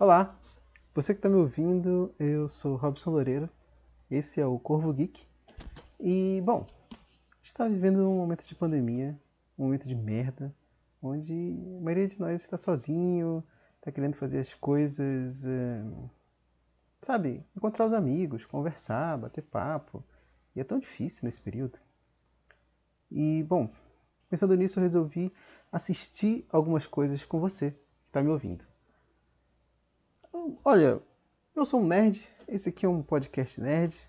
Olá, você que está me ouvindo, eu sou Robson Loureiro, esse é o Corvo Geek. E, bom, está vivendo um momento de pandemia, um momento de merda, onde a maioria de nós está sozinho, está querendo fazer as coisas, é, sabe, encontrar os amigos, conversar, bater papo. E é tão difícil nesse período. E, bom, pensando nisso, eu resolvi assistir algumas coisas com você que está me ouvindo. Olha, eu sou um nerd, esse aqui é um podcast nerd,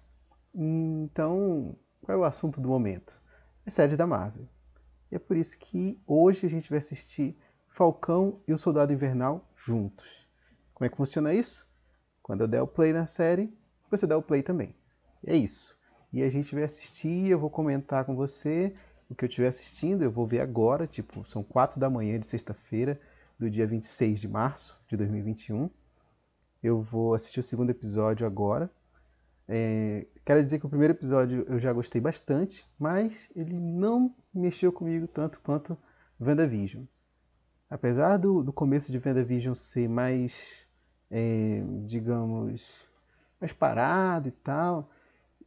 então qual é o assunto do momento? É série da Marvel. E é por isso que hoje a gente vai assistir Falcão e o Soldado Invernal juntos. Como é que funciona isso? Quando eu der o play na série, você dá o play também. É isso. E a gente vai assistir, eu vou comentar com você o que eu estiver assistindo, eu vou ver agora, tipo, são 4 da manhã de sexta-feira, do dia 26 de março de 2021. Eu vou assistir o segundo episódio agora. É, quero dizer que o primeiro episódio eu já gostei bastante, mas ele não mexeu comigo tanto quanto WandaVision. Apesar do, do começo de WandaVision ser mais, é, digamos, mais parado e tal,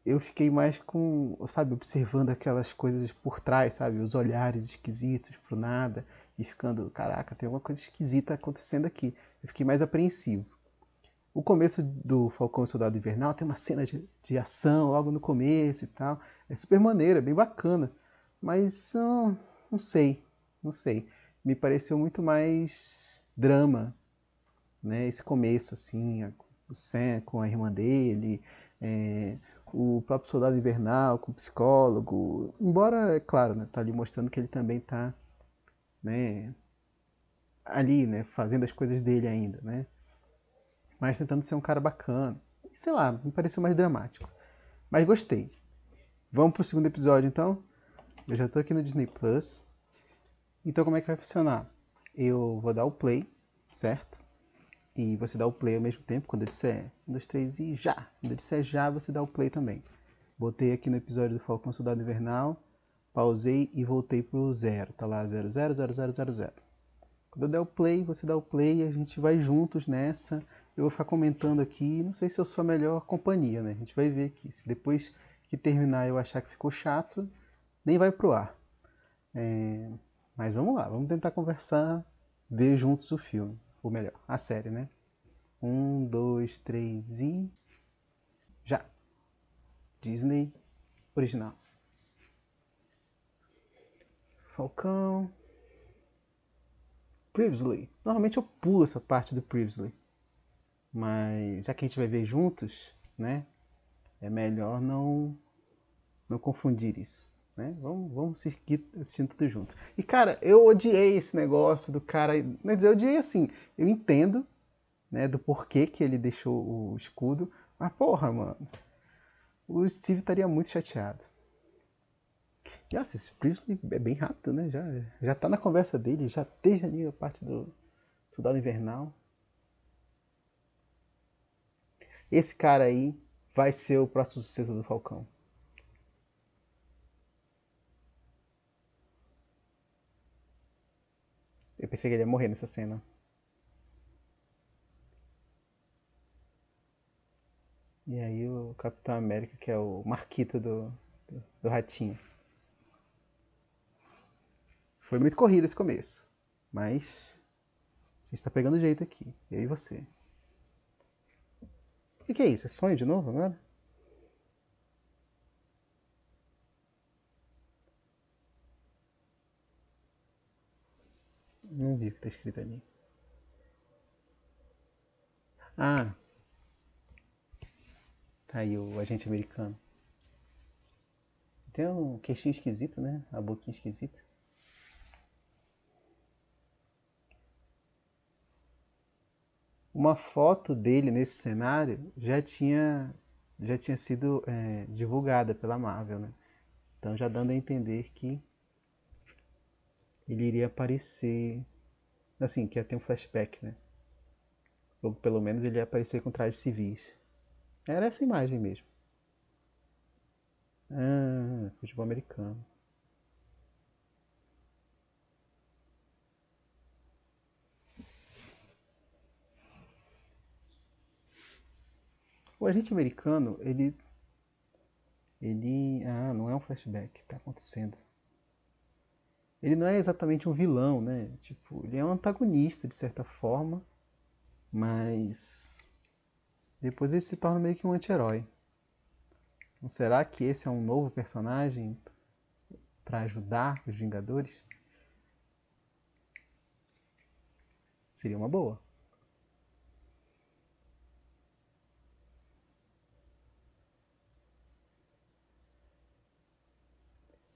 eu fiquei mais com, sabe, observando aquelas coisas por trás, sabe, os olhares esquisitos pro nada e ficando, caraca, tem alguma coisa esquisita acontecendo aqui. Eu fiquei mais apreensivo. O começo do Falcão e Soldado Invernal tem uma cena de, de ação logo no começo e tal. É super maneira, é bem bacana. Mas hum, não sei, não sei. Me pareceu muito mais drama, né? Esse começo, assim, o Sam com a irmã dele, é, o próprio Soldado Invernal com o psicólogo. Embora, é claro, né, tá ali mostrando que ele também tá, né, ali, né, fazendo as coisas dele ainda, né? Mas tentando ser um cara bacana. Sei lá, me pareceu mais dramático. Mas gostei. Vamos pro segundo episódio então. Eu já tô aqui no Disney Plus. Então como é que vai funcionar? Eu vou dar o play, certo? E você dá o play ao mesmo tempo, quando eu disser 1, 2, 3 e já! Quando eu disser já, você dá o play também. Botei aqui no episódio do Falcão Soldado Invernal, pausei e voltei pro zero. Tá lá 000000. Quando eu der o play, você dá o play e a gente vai juntos nessa eu vou ficar comentando aqui. Não sei se eu sou a melhor companhia, né? A gente vai ver aqui. Se depois que terminar eu achar que ficou chato, nem vai pro ar. É... Mas vamos lá, vamos tentar conversar, ver juntos o filme. Ou melhor, a série, né? Um, dois, três e. Já! Disney original. Falcão. Previously. Normalmente eu pulo essa parte do Previously. Mas já que a gente vai ver juntos, né? É melhor não não confundir isso, né? Vamos, vamos seguir assistindo tudo junto. E cara, eu odiei esse negócio do cara, quer dizer, eu odiei assim, eu entendo, né, do porquê que ele deixou o escudo, mas porra, mano, o Steve estaria muito chateado. E assim, esse Priestley é bem rápido, né? Já, já tá na conversa dele, já teve ali a parte do Soldado Invernal. Esse cara aí vai ser o próximo sucesso do Falcão. Eu pensei que ele ia morrer nessa cena. E aí o Capitão América, que é o Marquito do, do, do Ratinho. Foi muito corrido esse começo. Mas a gente tá pegando jeito aqui. Eu e você. O que, é isso? É sonho de novo agora? Não vi o que está escrito ali. Ah! Tá aí o agente americano. Tem um queixinho esquisito, né? A boquinha esquisita. Uma foto dele nesse cenário já tinha, já tinha sido é, divulgada pela Marvel, né? Então já dando a entender que ele iria aparecer, assim, que ia ter um flashback, né? Ou pelo menos ele ia aparecer com trajes civis. Era essa imagem mesmo. Ah, futebol americano. O agente americano, ele. Ele. Ah, não é um flashback tá acontecendo. Ele não é exatamente um vilão, né? Tipo, ele é um antagonista de certa forma, mas. Depois ele se torna meio que um anti-herói. Então, será que esse é um novo personagem para ajudar os Vingadores? Seria uma boa.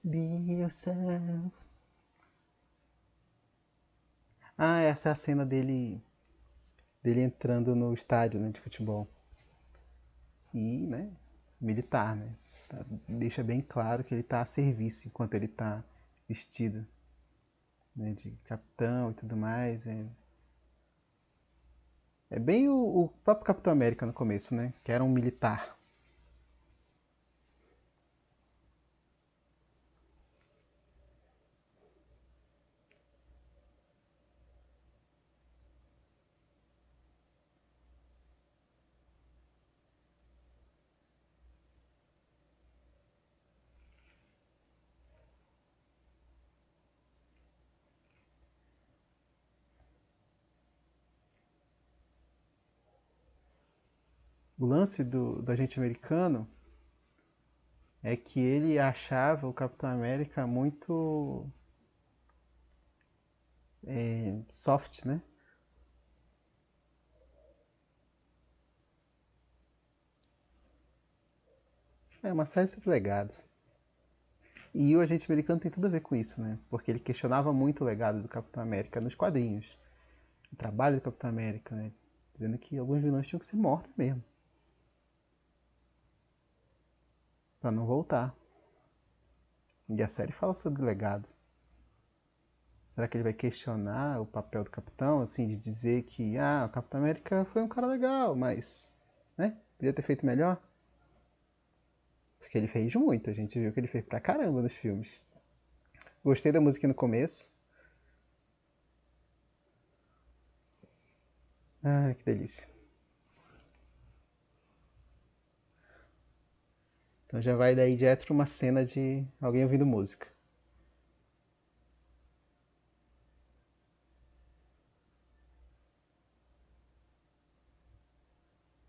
Be yourself. Ah, essa é a cena dele dele entrando no estádio né, de futebol. E, né, militar, né? Tá, deixa bem claro que ele está a serviço enquanto ele está vestido né, de capitão e tudo mais. É, é bem o, o próprio Capitão América no começo, né? Que era um militar. O lance do, do agente americano é que ele achava o Capitão América muito é, soft, né? É uma série sobre legado. E o agente americano tem tudo a ver com isso, né? Porque ele questionava muito o legado do Capitão América nos quadrinhos. O trabalho do Capitão América, né? Dizendo que alguns vilões tinham que ser mortos mesmo. Para não voltar. E a série fala sobre legado. Será que ele vai questionar o papel do capitão, assim, de dizer que ah, o Capitão América foi um cara legal, mas, né, podia ter feito melhor? Porque ele fez muito, a gente viu que ele fez pra caramba nos filmes. Gostei da música no começo. Ah, que delícia. Então já vai daí direto uma cena de alguém ouvindo música.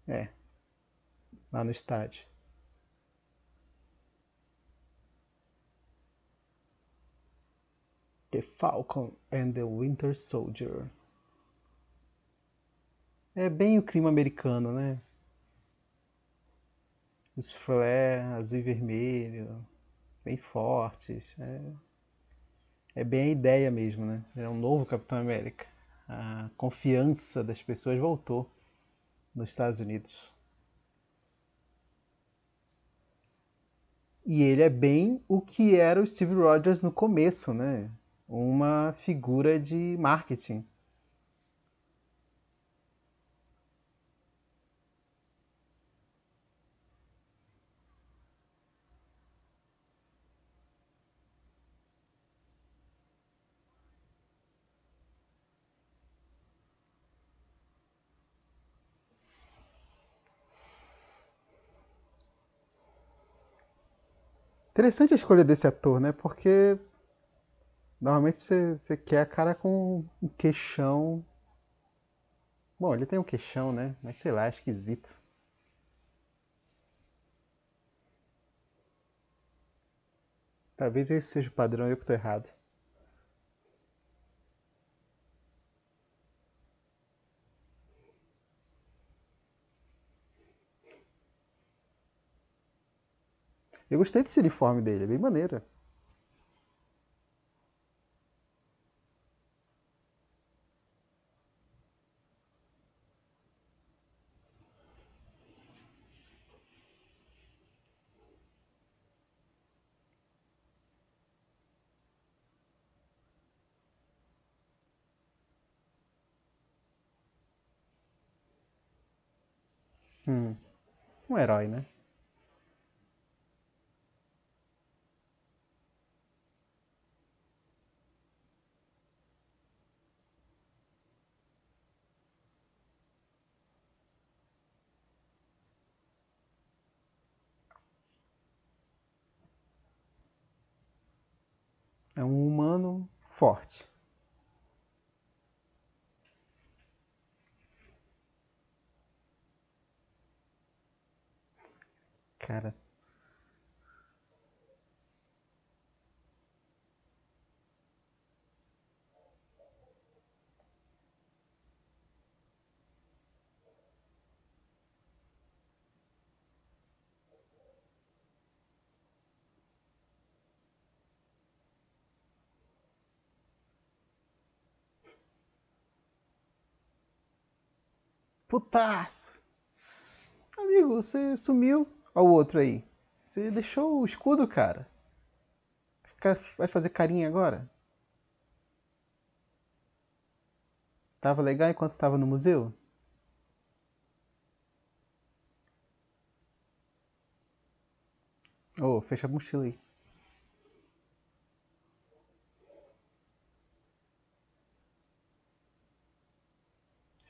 É. Lá no estádio. The Falcon and the Winter Soldier. É bem o clima americano, né? Os flare azul e vermelho, bem fortes. É, é bem a ideia mesmo, né? É um novo Capitão América. A confiança das pessoas voltou nos Estados Unidos. E ele é bem o que era o Steve Rogers no começo, né? Uma figura de marketing Interessante a escolha desse ator, né? Porque normalmente você, quer a cara com um queixão. Bom, ele tem um queixão, né? Mas sei lá, é esquisito. Talvez esse seja o padrão eu que tô errado. Eu gostei desse uniforme dele, é bem maneiro. Hum, um herói, né? É um humano forte. Cara, Putaço! Amigo, você sumiu. Olha o outro aí. Você deixou o escudo, cara. Vai fazer carinha agora? Tava legal enquanto tava no museu? Oh, fecha a mochila aí.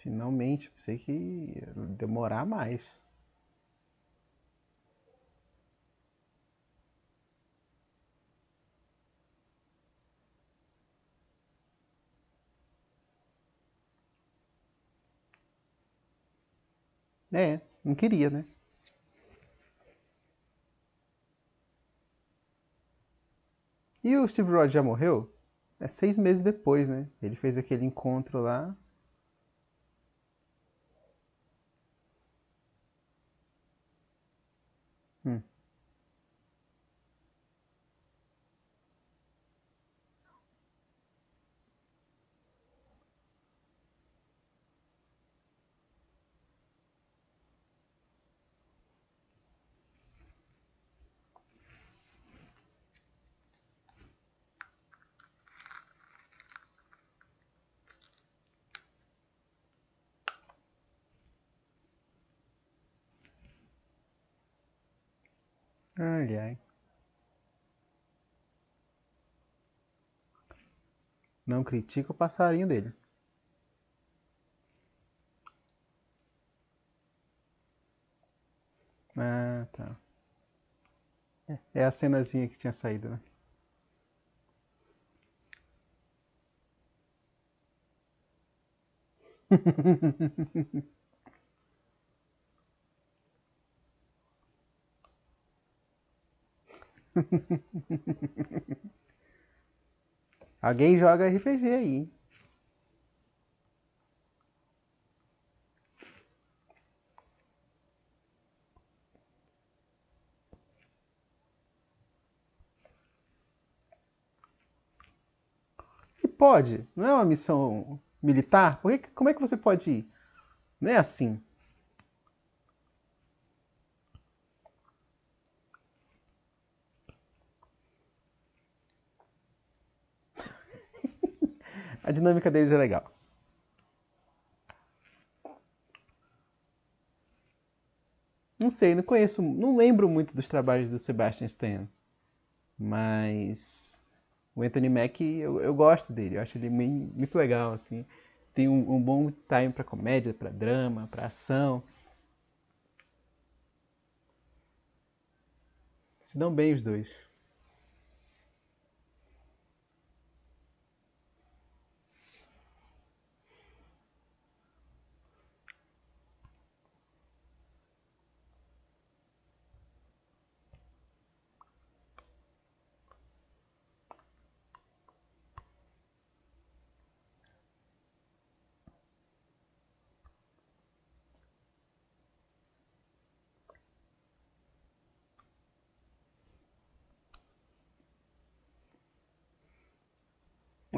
Finalmente, pensei que ia demorar mais. É, não queria, né? E o Steve Rogers já morreu? É seis meses depois, né? Ele fez aquele encontro lá. Hum. Ai. Não critica o passarinho dele. Ah, tá. É a cenazinha que tinha saído, né? Alguém joga RPG aí? E pode, não é uma missão militar? Por que, como é que você pode ir? Não é assim. A dinâmica deles é legal. Não sei, não conheço, não lembro muito dos trabalhos do Sebastian Stan, mas o Anthony Mack eu, eu gosto dele, eu acho ele muito legal assim. Tem um, um bom time para comédia, para drama, para ação. Se dão bem os dois.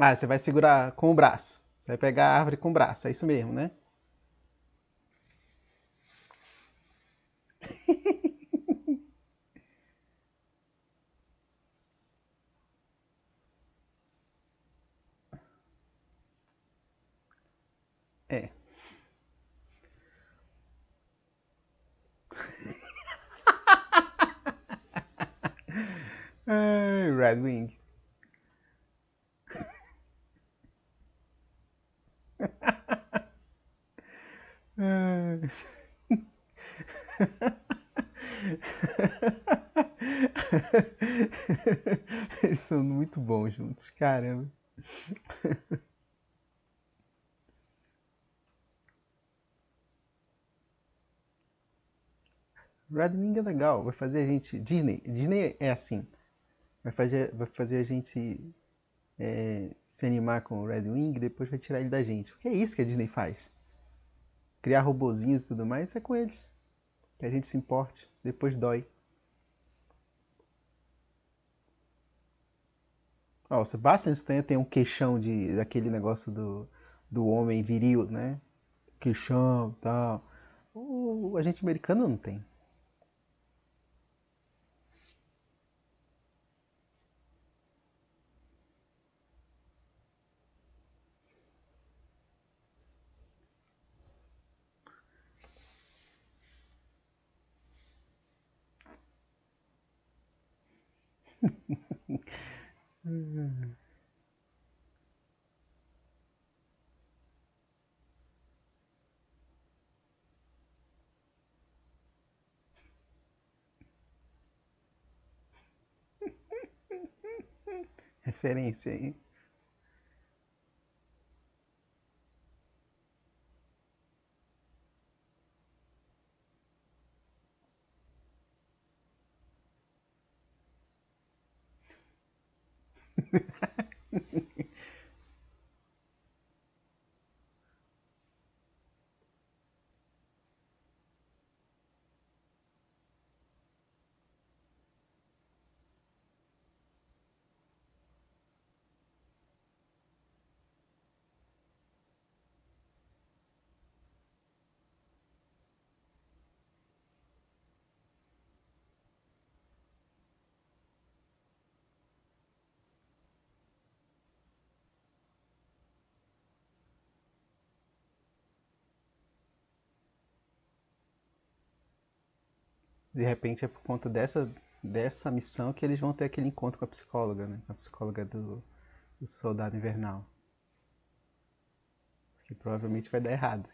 Ah, você vai segurar com o braço. Você vai pegar a árvore com o braço, é isso mesmo, né? É. Red Wing. São muito bons juntos, caramba. Red Wing é legal, vai fazer a gente. Disney, Disney é assim. Vai fazer, vai fazer a gente é, se animar com o Red Wing e depois vai tirar ele da gente. Porque é isso que a Disney faz. Criar robozinhos e tudo mais, é com eles. Que a gente se importe, depois dói. Ó, o Sebastian Stan tem um queixão de, daquele negócio do, do homem viril, né? Queixão e tal. O agente americano não tem. Referência aí. De repente é por conta dessa, dessa missão que eles vão ter aquele encontro com a psicóloga, né? Com a psicóloga do, do Soldado Invernal. Que provavelmente vai dar errado.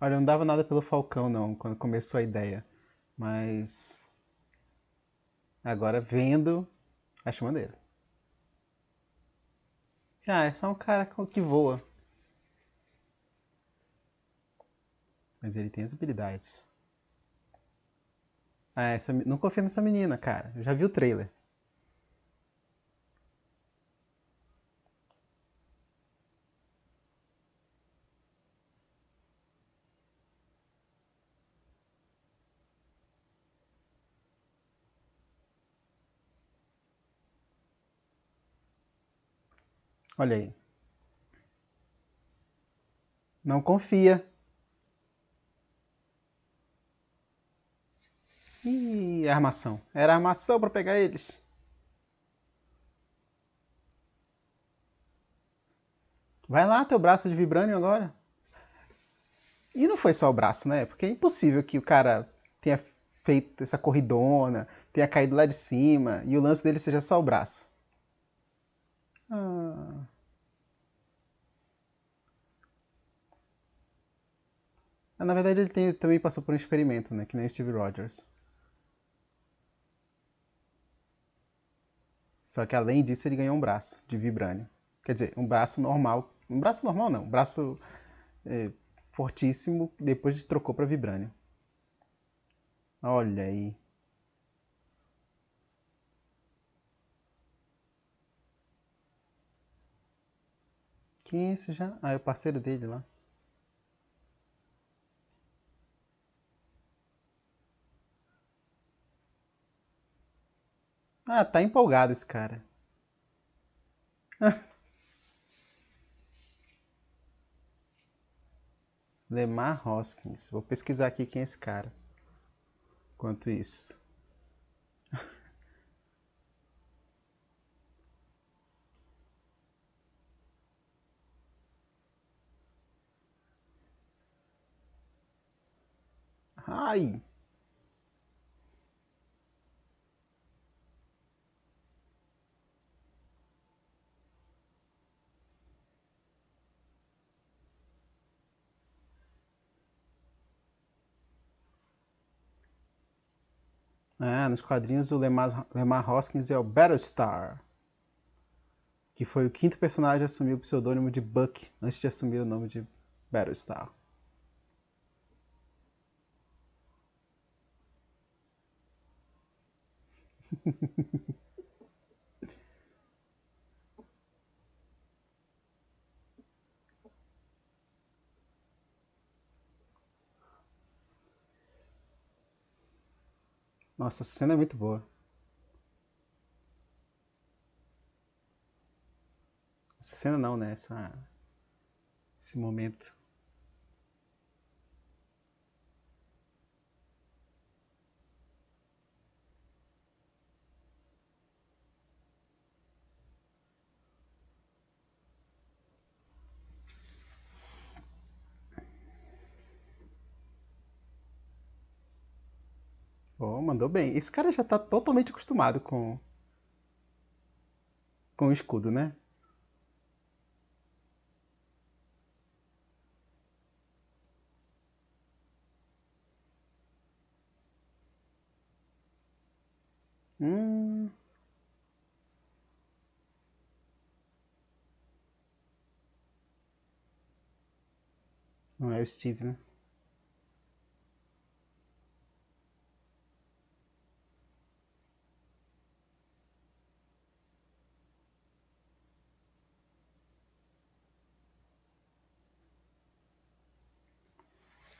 Olha, não dava nada pelo Falcão não, quando começou a ideia. Mas agora vendo, acho maneiro. Ah, é só um cara que voa. Mas ele tem as habilidades. Ah, essa, não confio nessa menina, cara. Eu já vi o trailer. Olha aí. Não confia. Ih, armação. Era armação para pegar eles. Vai lá, teu braço de vibrânio agora. E não foi só o braço, né? Porque é impossível que o cara tenha feito essa corridona, tenha caído lá de cima e o lance dele seja só o braço. Ah. Na verdade, ele tem- também passou por um experimento, né? Que nem Steve Rogers. Só que além disso, ele ganhou um braço de vibrânio. Quer dizer, um braço normal. Um braço normal não, um braço é, fortíssimo, depois trocou para vibrânio. Olha aí. Quem é esse já? Ah, é o parceiro dele lá. Ah, tá empolgado esse cara. Lemar Hoskins. Vou pesquisar aqui quem é esse cara. Enquanto isso. Ai! Ah, nos quadrinhos o Lemar, Lemar Hoskins é o Battlestar, que foi o quinto personagem a assumir o pseudônimo de Buck antes de assumir o nome de Battlestar. Nossa, essa cena é muito boa. Essa cena não, né? Essa... Esse momento. Mandou bem. Esse cara já tá totalmente acostumado com, com o escudo, né? Hum, não é o Steve, né?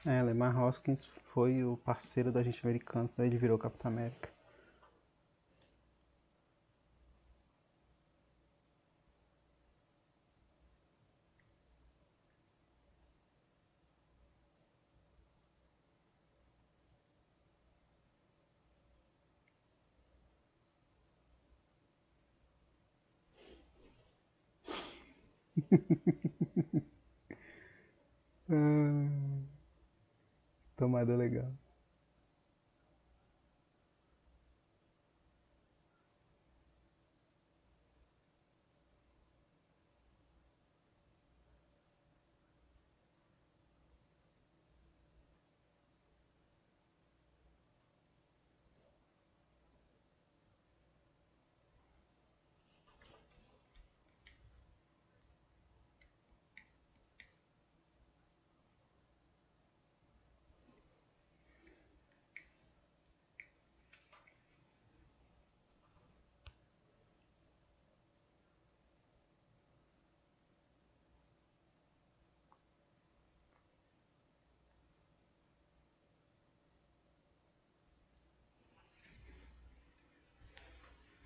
É, Lemar Hoskins foi o parceiro do agente americano quando ele virou Capitão América. Hum, tomada legal.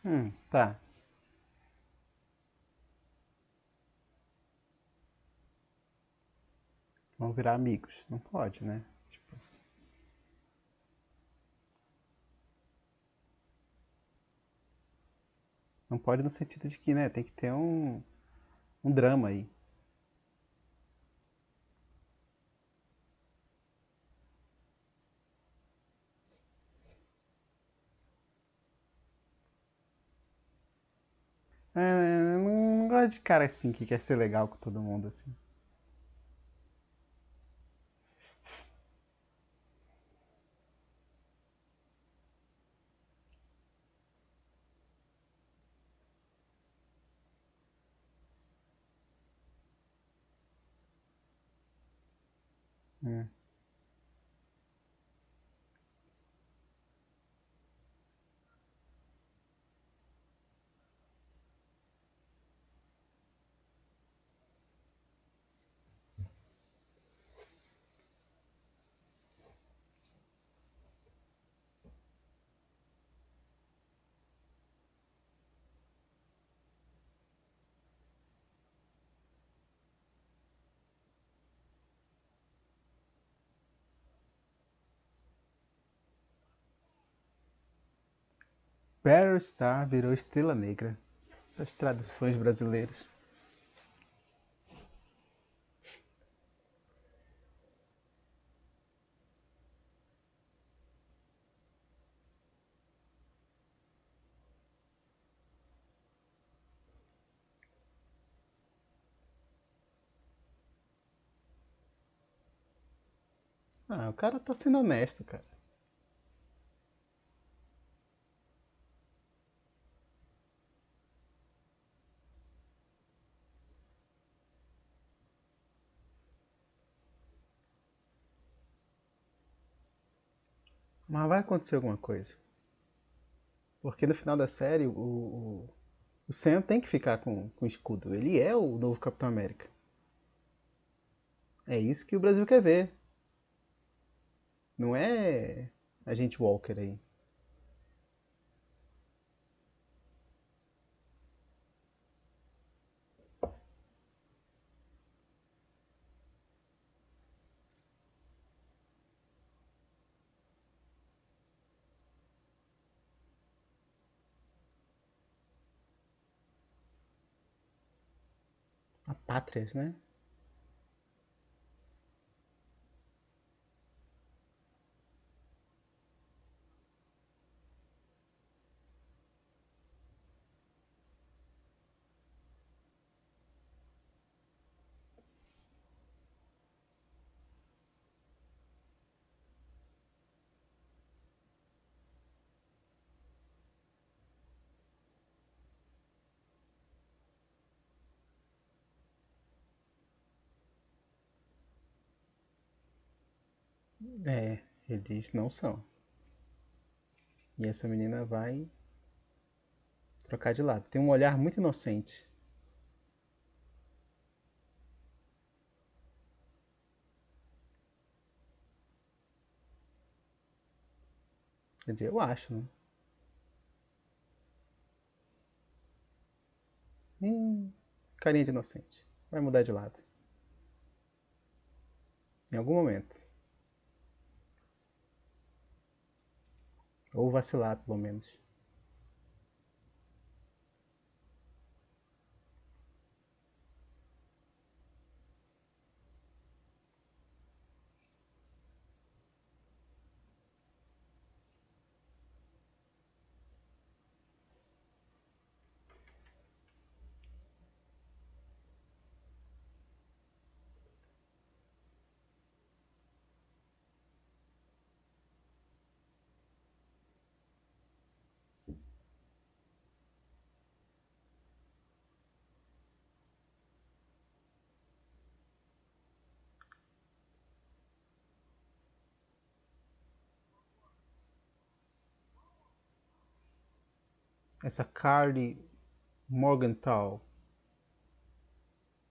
Hum, tá. Vão virar amigos. Não pode, né? Tipo, não pode no sentido de que, né, tem que ter um, um drama aí. É, eu não, não gosto de cara assim que quer ser legal com todo mundo assim. Battlestar virou Estrela Negra. Essas traduções brasileiras. Ah, o cara tá sendo honesto, cara. Mas vai acontecer alguma coisa. Porque no final da série, o, o, o Sam tem que ficar com, com o escudo. Ele é o novo Capitão América. É isso que o Brasil quer ver. Não é a gente Walker aí. Apátrias, né? É, eles não são. E essa menina vai trocar de lado. Tem um olhar muito inocente. Quer dizer, eu acho, né? Hum, carinha de inocente. Vai mudar de lado. Em algum momento. Ou vacilar, pelo menos. Essa Carly Morgenthau,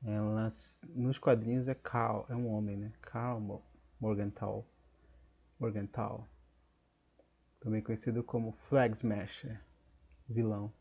ela nos quadrinhos é Carl, é um homem, né? Carl Morgenthau, Morgenthau, também conhecido como Flag Smasher, vilão.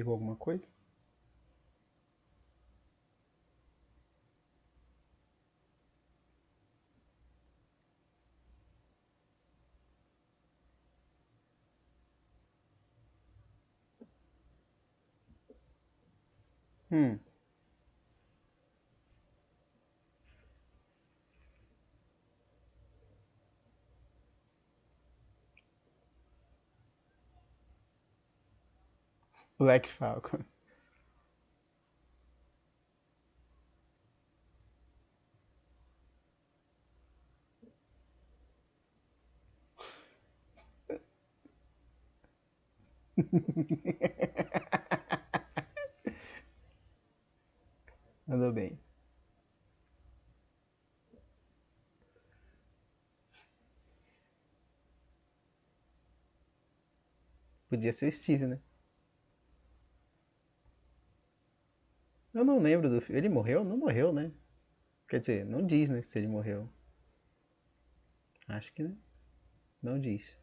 Pegou alguma coisa? Hum. Black Falcon. Andou bem. Podia ser o Steve, né? Não lembro do filme. Ele morreu? Não morreu, né? Quer dizer, não diz, né, se ele morreu. Acho que não diz.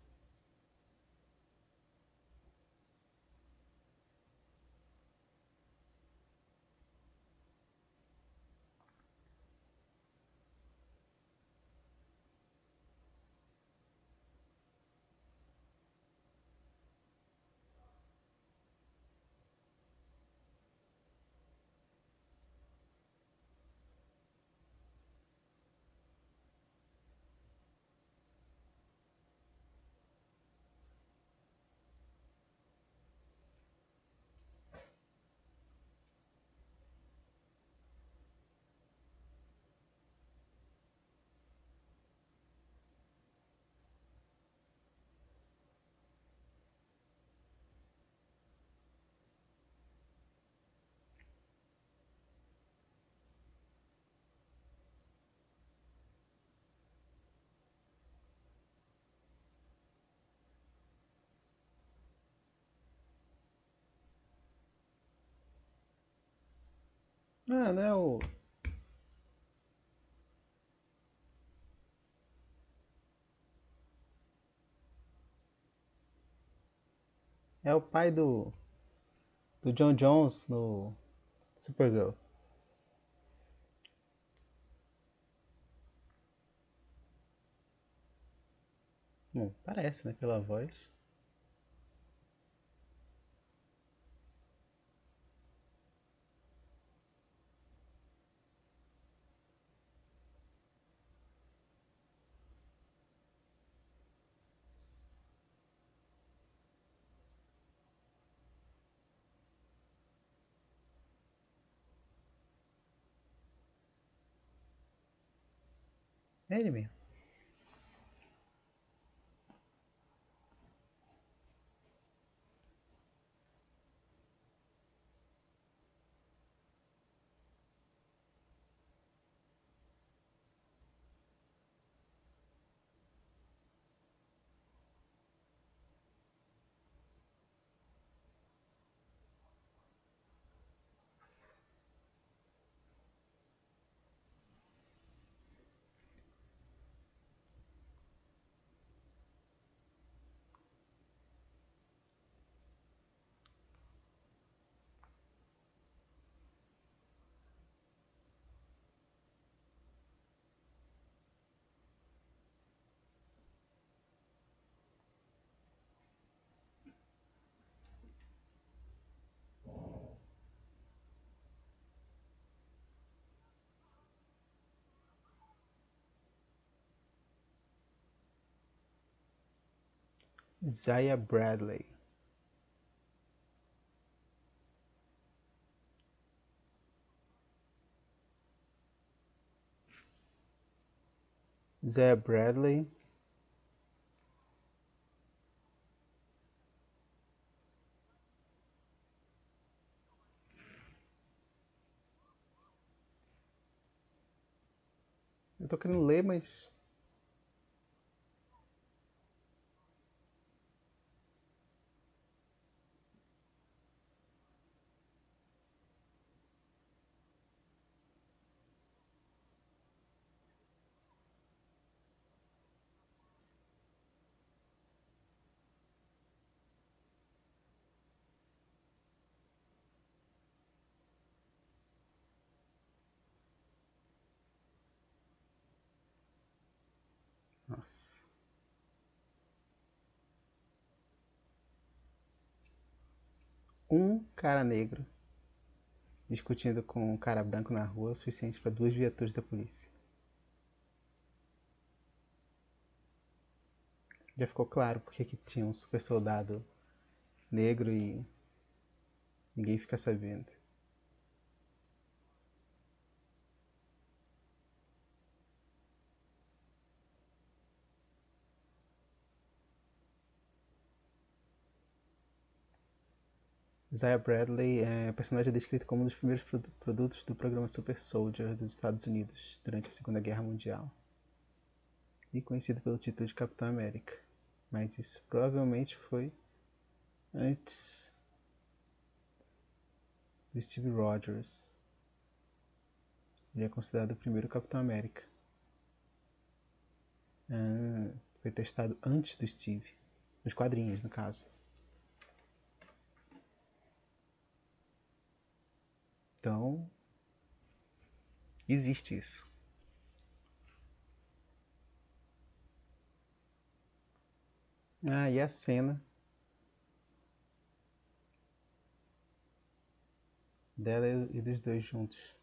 É o. É o pai do. do John Jones no Supergirl. Bom, parece, né? Pela voz. É ele Zaya Bradley. Zaya Bradley. Eu tô querendo ler, mas Nossa. Um cara negro discutindo com um cara branco na rua suficiente para duas viaturas da polícia. Já ficou claro porque que tinha um super soldado negro e ninguém fica sabendo. Zaya Bradley é personagem descrito como um dos primeiros produtos do programa Super Soldier dos Estados Unidos durante a Segunda Guerra Mundial e conhecido pelo título de Capitão América, mas isso provavelmente foi antes do Steve Rogers. Ele é considerado o primeiro Capitão América. Ah, foi testado antes do Steve, nos quadrinhos, no caso. Então, existe isso. Ah, e a cena dela e dos dois juntos.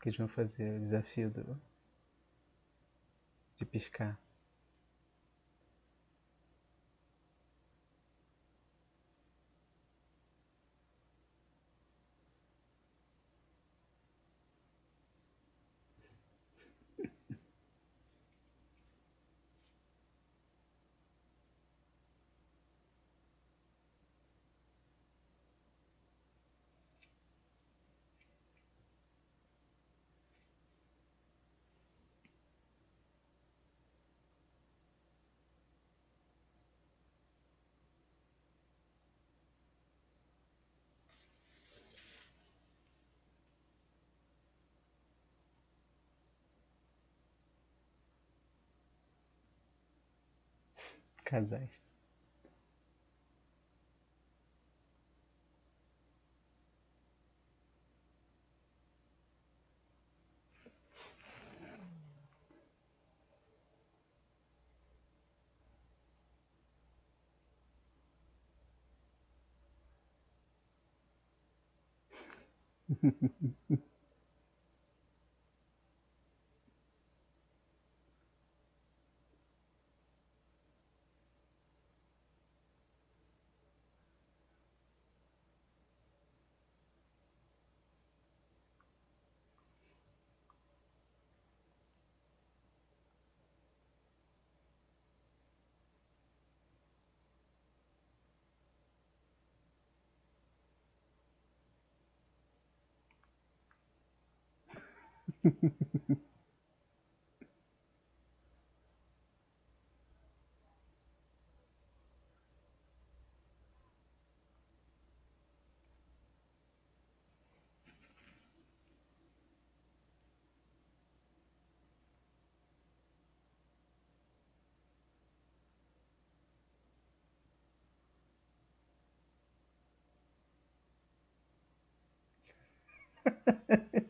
Que eles vão fazer o desafio do... de piscar. Casais. Ha ha ha.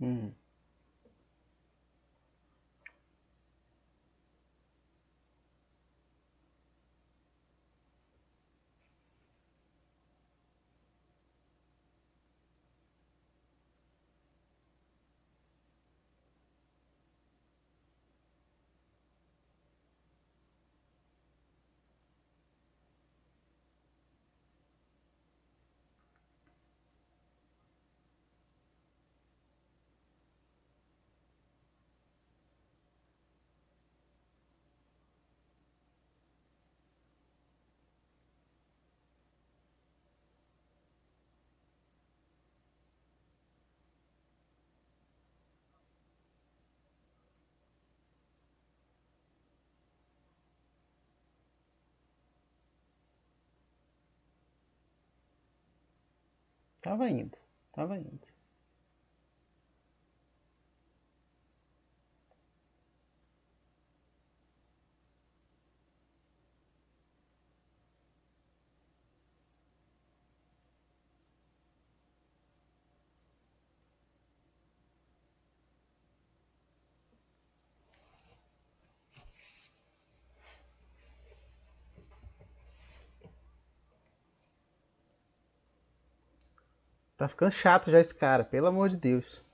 Hum. Tava indo, tava indo. Tá ficando chato já esse cara, pelo amor de Deus.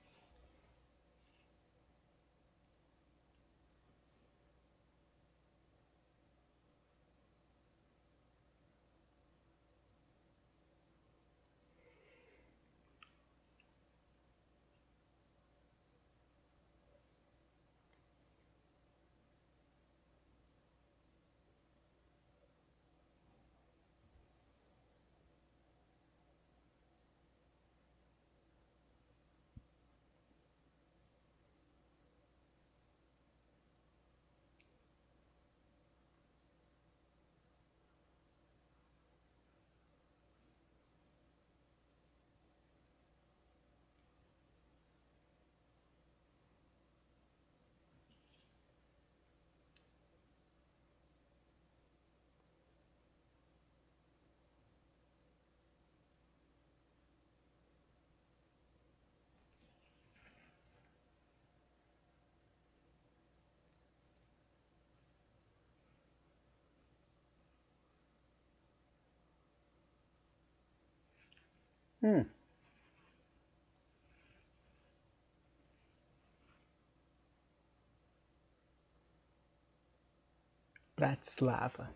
Hum. Bratislava.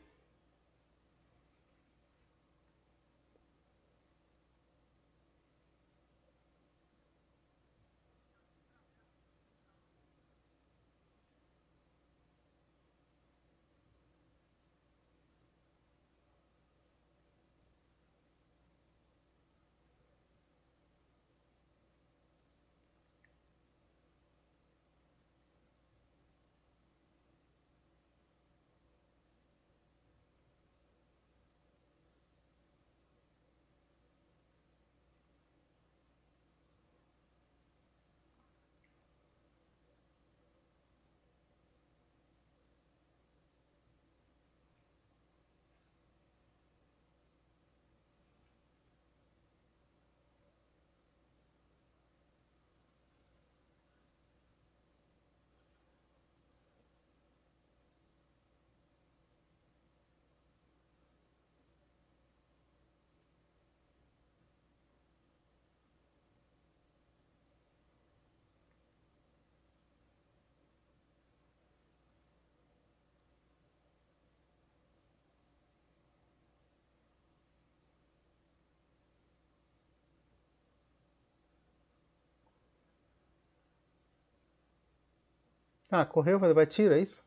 Ah, correu, vai levar tiro, é isso?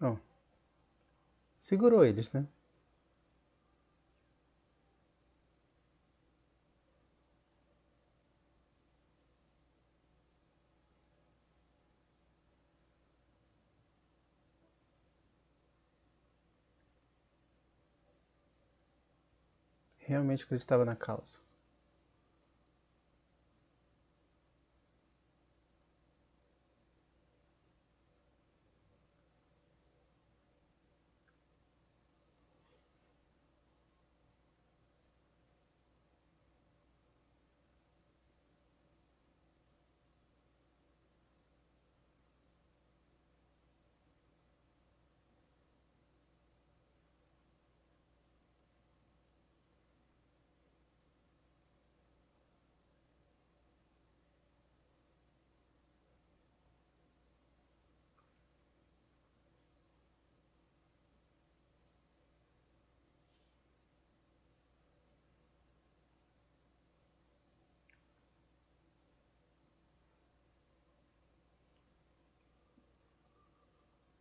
Não. Segurou eles, né? Realmente acreditava na causa.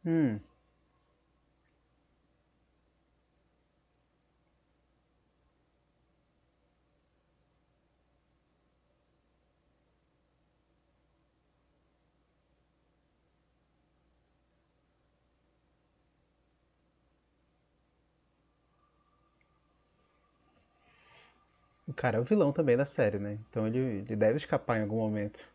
Hum. O cara é o vilão também da série, né? Então ele, ele deve escapar em algum momento.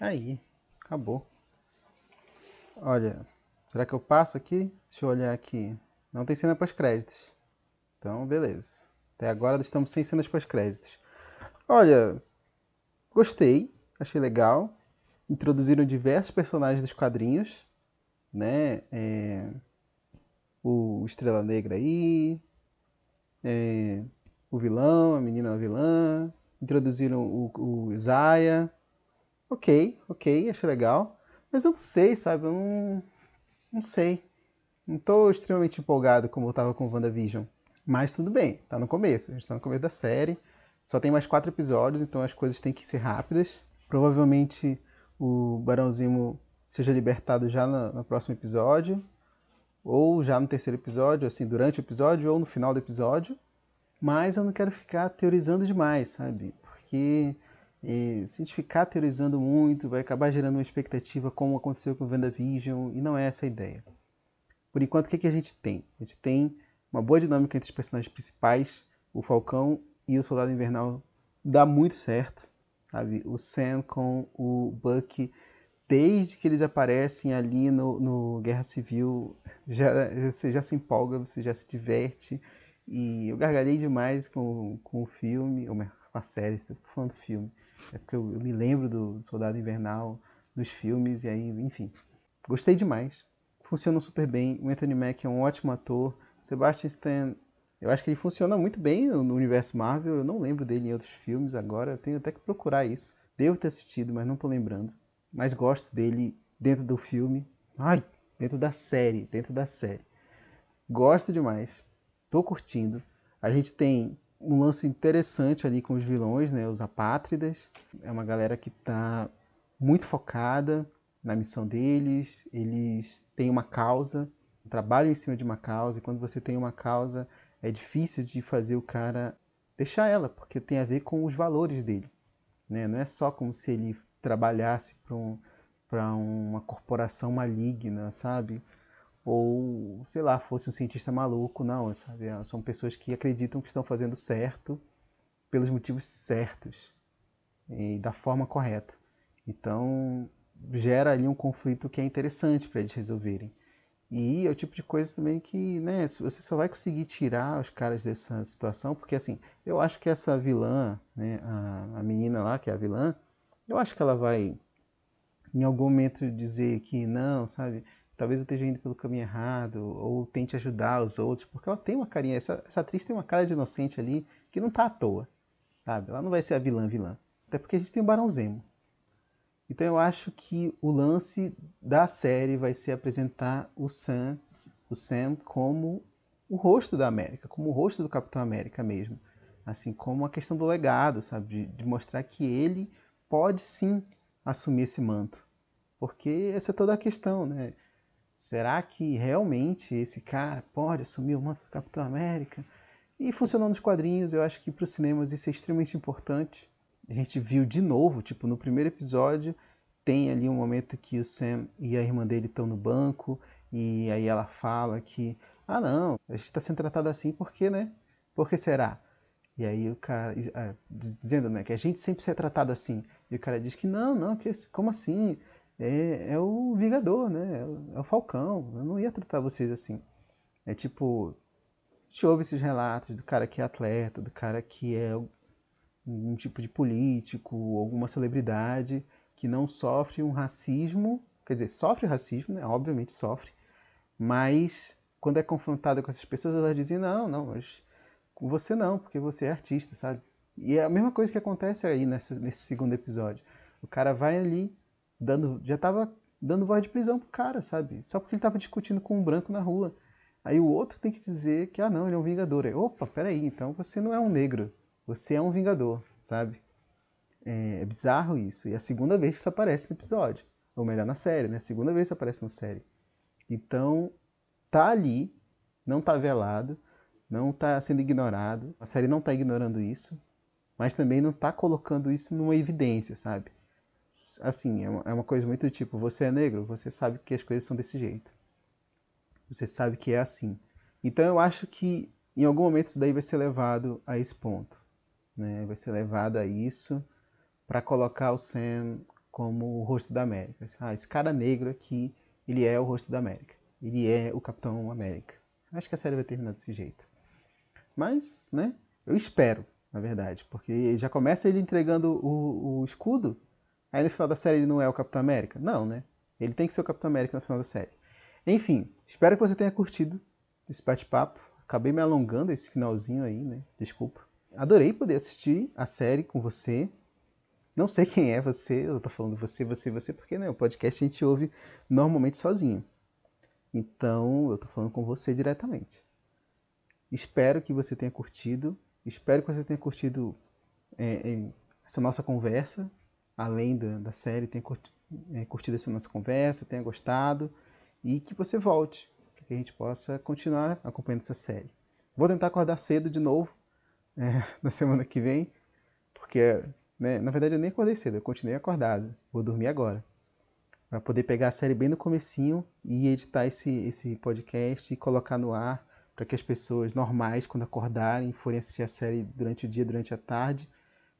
Aí, acabou. Olha, será que eu passo aqui? Deixa eu olhar aqui. Não tem cena pós-créditos. Então, beleza. Até agora estamos sem cenas pós-créditos. Olha, gostei, achei legal. Introduziram diversos personagens dos quadrinhos, né? É... O Estrela Negra aí, é... o vilão, a menina vilã, introduziram o, o Isaiah, Ok, ok, achei legal. Mas eu não sei, sabe? Eu não, não sei. Não tô extremamente empolgado como eu tava com WandaVision. Mas tudo bem, tá no começo. A gente tá no começo da série. Só tem mais quatro episódios, então as coisas têm que ser rápidas. Provavelmente o Barão Zimo seja libertado já no, no próximo episódio. Ou já no terceiro episódio, assim, durante o episódio, ou no final do episódio. Mas eu não quero ficar teorizando demais, sabe? Porque e se a gente ficar teorizando muito, vai acabar gerando uma expectativa como aconteceu com o WandaVision, e não é essa a ideia. Por enquanto, o que, que a gente tem? A gente tem uma boa dinâmica entre os personagens principais, o Falcão e o Soldado Invernal dá muito certo, sabe? O Sam com o Bucky, desde que eles aparecem ali no, no Guerra Civil, já, você já se empolga, você já se diverte, e eu gargalhei demais com, com o filme, ou com a série, estou falando do filme É porque eu, me lembro do Soldado Invernal nos filmes, e aí, enfim. Gostei demais. Funcionam super bem. O Anthony Mack é um ótimo ator. Sebastian Stan, eu acho que ele funciona muito bem no universo Marvel. Eu não lembro dele em outros filmes agora. Eu tenho até que procurar isso. Devo ter assistido, mas não tô lembrando. Mas gosto dele dentro do filme. Ai, dentro da série, dentro da série. Gosto demais. Tô curtindo. A gente tem um lance interessante ali com os vilões, né? Os apátridas. É uma galera que tá muito focada na missão deles. Eles têm uma causa, trabalham em cima de uma causa. E quando você tem uma causa, é difícil de fazer o cara deixar ela, porque tem a ver com os valores dele. Né? Não é só como se ele trabalhasse para um, uma corporação maligna, sabe? Ou, sei lá, fosse um cientista maluco. Não, sabe? São pessoas que acreditam que estão fazendo certo pelos motivos certos e da forma correta. Então, gera ali um conflito que é interessante para eles resolverem. E é o tipo de coisa também que, né, você só vai conseguir tirar os caras dessa situação, porque assim, eu acho que essa vilã, né, a, a menina lá, que é a vilã, eu acho que ela vai em algum momento dizer que não, sabe, talvez eu esteja indo pelo caminho errado, ou tente ajudar os outros, porque ela tem uma carinha, essa, essa atriz tem uma cara de inocente ali que não tá à toa, sabe, ela não vai ser a vilã vilã, até porque a gente tem o Barão Zemo, então eu acho que o lance da série vai ser apresentar o Sam, o Sam como o rosto da América, como o rosto do Capitão América mesmo. Assim como a questão do legado, sabe? De, de mostrar que ele pode sim assumir esse manto. Porque essa é toda a questão, né? Será que realmente esse cara pode assumir o manto do Capitão América? E funcionando nos quadrinhos, eu acho que para os cinemas isso é extremamente importante a gente viu de novo, tipo, no primeiro episódio, tem ali um momento que o Sam e a irmã dele estão no banco, e aí ela fala que, ah não, a gente está sendo tratado assim porque, né? Por que será? E aí o cara, ah, dizendo né, que a gente sempre é tratado assim. E o cara diz que não, não, que, como assim? É, é o Vingador, né? É o, é o Falcão. Eu não ia tratar vocês assim. É tipo, a gente ouve esses relatos do cara que é atleta, do cara que é um tipo de político, alguma celebridade que não sofre um racismo, quer dizer, sofre racismo, né? obviamente sofre, mas quando é confrontada com essas pessoas, elas dizem, não, não, mas com você não, porque você é artista, sabe? E é a mesma coisa que acontece aí nessa, nesse segundo episódio. O cara vai ali, dando, já tava dando voz de prisão pro cara, sabe? Só porque ele tava discutindo com um branco na rua. Aí o outro tem que dizer que, ah não, ele é um vingador. Aí, Opa, peraí, então você não é um negro. Você é um vingador, sabe? É, é, bizarro isso. E é a segunda vez que isso aparece no episódio. Ou melhor, na série, né? A segunda vez que isso aparece na série. Então, tá ali, não tá velado, não tá sendo ignorado. A série não tá ignorando isso, mas também não tá colocando isso numa evidência, sabe? Assim, é uma, é uma coisa muito tipo, você é negro, você sabe que as coisas são desse jeito. Você sabe que é assim. Então eu acho que em algum momento isso daí vai ser levado a esse ponto né, vai ser levado a isso para colocar o Sam como o rosto da América. Ah, esse cara negro aqui, ele é o rosto da América. Ele é o Capitão América. Acho que a série vai terminar desse jeito. Mas, né, eu espero, na verdade, porque já começa ele entregando o, o escudo, aí no final da série ele não é o Capitão América. Não, né? Ele tem que ser o Capitão América no final da série. Enfim, espero que você tenha curtido esse bate-papo. Acabei me alongando esse finalzinho aí, né? Desculpa adorei poder assistir a série com você. Não sei quem é você, eu tô falando você, você, você, porque né, o podcast a gente ouve normalmente sozinho. Então, eu tô falando com você diretamente. Espero que você tenha curtido. Espero que você tenha curtido é, é, essa nossa conversa, além da, da série, tenha curtido, é, curtido essa nossa conversa, tenha gostado e que você volte, para que a gente possa continuar acompanhando essa série. Vou tentar acordar cedo de novo é, na semana que vem, porque, né, na verdade eu nem acordei cedo, eu continuei acordado, vou dormir agora, para poder pegar a série bem no comecinho e editar esse, esse podcast e colocar no ar para que as pessoas normais, quando acordarem, forem assistir a série durante o dia, durante a tarde,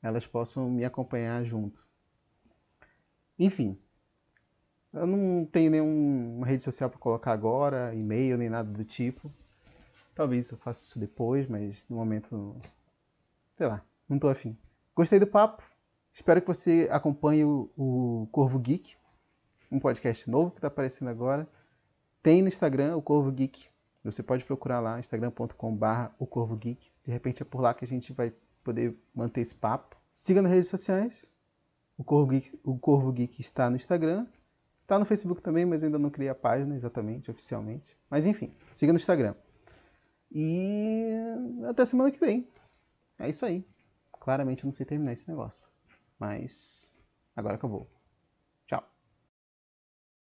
elas possam me acompanhar junto. Enfim, eu não tenho nenhuma rede social para colocar agora, e-mail nem nada do tipo. Talvez eu faça isso depois, mas no momento sei lá, não tô afim. Gostei do papo, Espero que você acompanhe o, Corvo Geek, um podcast novo que está aparecendo agora. Tem no Instagram o Corvo Geek. Você pode procurar lá, instagram.com.br o Corvo Geek. De repente é por lá que a gente vai poder manter esse papo. Siga nas redes sociais. O Corvo Geek, o Corvo Geek está no Instagram. Está no Facebook também, mas eu ainda não criei a página exatamente, oficialmente. Mas enfim, siga no Instagram. E até semana que vem. É isso aí. Claramente eu não sei terminar esse negócio. Mas agora acabou.